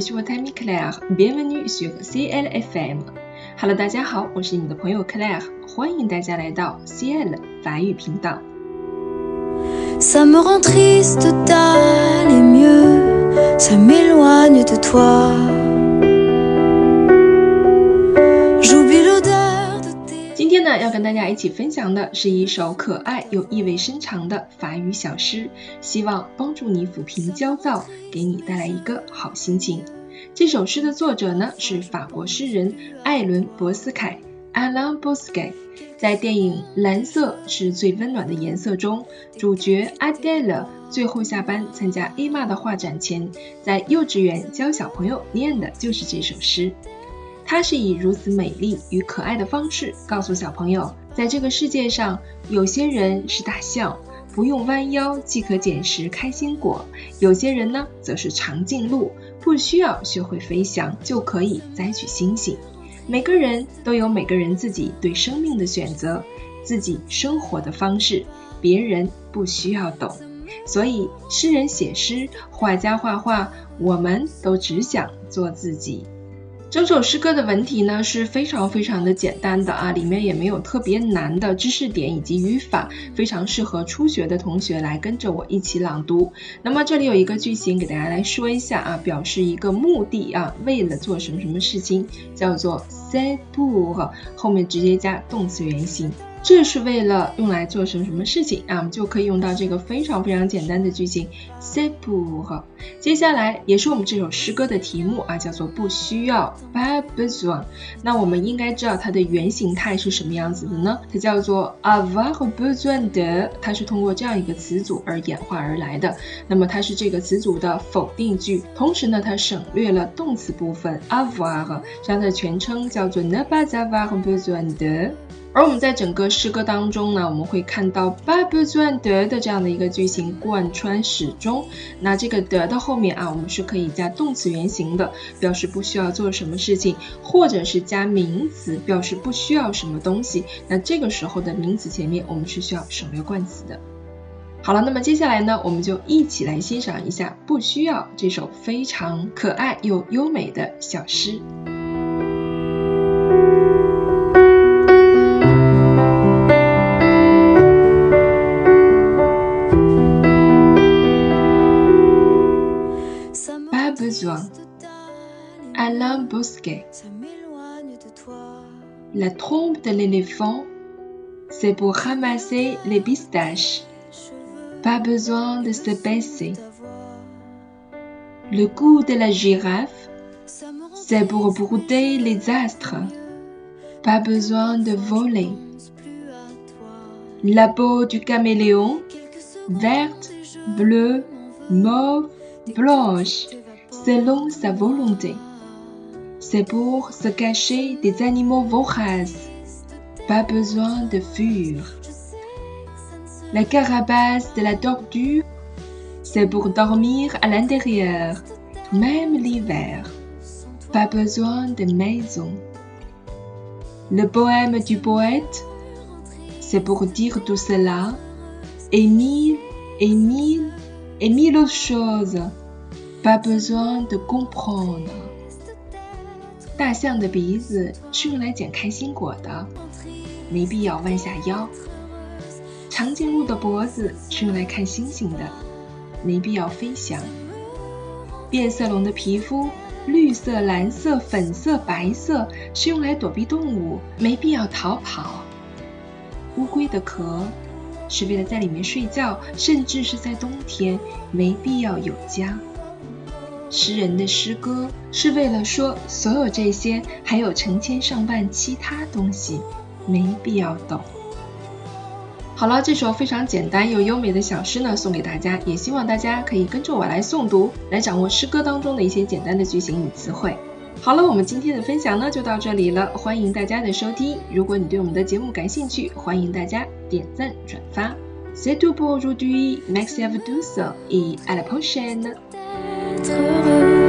suis votre amie Claire. Bienvenue sur CLFM. Hello，大家好，我是你们的朋友 Claire，欢迎大家来到 CL 法语频道。 Ça me rend triste d'aller mieux, ça m'éloigne de toi. 跟大家一起分享的是一首可爱又意味深长的法语小诗，希望帮助你抚平焦躁，给你带来一个好心情。这首诗的作者呢是法国诗人艾伦·博斯凯 （Alain Bosquet）。在电影《蓝色是最温暖的颜色》中，主角 Adele 最后下班参加 Emma 的画展前，在幼稚园教小朋友念的就是这首诗。它是以如此美丽与可爱的方式告诉小朋友，在这个世界上，有些人是大象，不用弯腰即可捡拾开心果；有些人呢，则是长颈鹿，不需要学会飞翔就可以摘取星星。每个人都有每个人自己对生命的选择，自己生活的方式，别人不需要懂。所以，诗人写诗，画家画画，我们都只想做自己。整首诗歌的文体呢是非常非常的简单的啊，里面也没有特别难的知识点以及语法，非常适合初学的同学来跟着我一起朗读。那么这里有一个句型给大家来说一下啊，表示一个目的啊，为了做什么什么事情，叫做 “say to”，后面直接加动词原形。这是为了用来做什么什么事情啊？我们就可以用到这个非常非常简单的句型 se p u r。接下来也是我们这首诗歌的题目啊，叫做不需要 p a b e s o n。那我们应该知道它的原形态是什么样子的呢？它叫做 avoir besoin de，它是通过这样一个词组而演化而来的。那么它是这个词组的否定句，同时呢，它省略了动词部分 avoir，这样的全称叫做 ne pas avoir b e s o n de。而我们在整个诗歌当中呢，我们会看到 pas besoin de 的这样的一个句型贯穿始终。那这个 de 的后面啊，我们是可以加动词原形的，表示不需要做什么事情，或者是加名词，表示不需要什么东西。那这个时候的名词前面，我们是需要省略冠词的。好了，那么接下来呢，我们就一起来欣赏一下《不需要》这首非常可爱又优美的小诗。Alain Bosquet. La trompe de l'éléphant, c'est pour ramasser les pistaches. Pas besoin de se baisser. Le cou de la girafe, c'est pour brouter les astres. Pas besoin de voler. La peau du caméléon, verte, bleue, mauve, blanche. Selon sa volonté. C'est pour se cacher des animaux voraces. Pas besoin de fuir. La carapace de la tortue, c'est pour dormir à l'intérieur, même l'hiver. Pas besoin de maison. Le poème du poète, c'est pour dire tout cela, et mille, et mille, et mille autres choses. Pas besoin de comprendre. 大象的鼻子是用来捡开心果的，没必要弯下腰。长颈鹿的脖子是用来看星星的，没必要飞翔。变色龙的皮肤，绿色、蓝色、粉色、白色，是用来躲避动物，没必要逃跑。乌龟的壳是为了在里面睡觉，甚至是在冬天，没必要有家。诗人的诗歌是为了说所有这些，还有成千上万其他东西，没必要懂。好了，这首非常简单又优美的小诗呢，送给大家，也希望大家可以跟着我来诵读，来掌握诗歌当中的一些简单的句型与词汇。好了，我们今天的分享呢就到这里了，欢迎大家的收听。如果你对我们的节目感兴趣，欢迎大家点赞转发。C'est tout pour aujourd'hui. Merci à vous tous et à la prochaine. être heureux.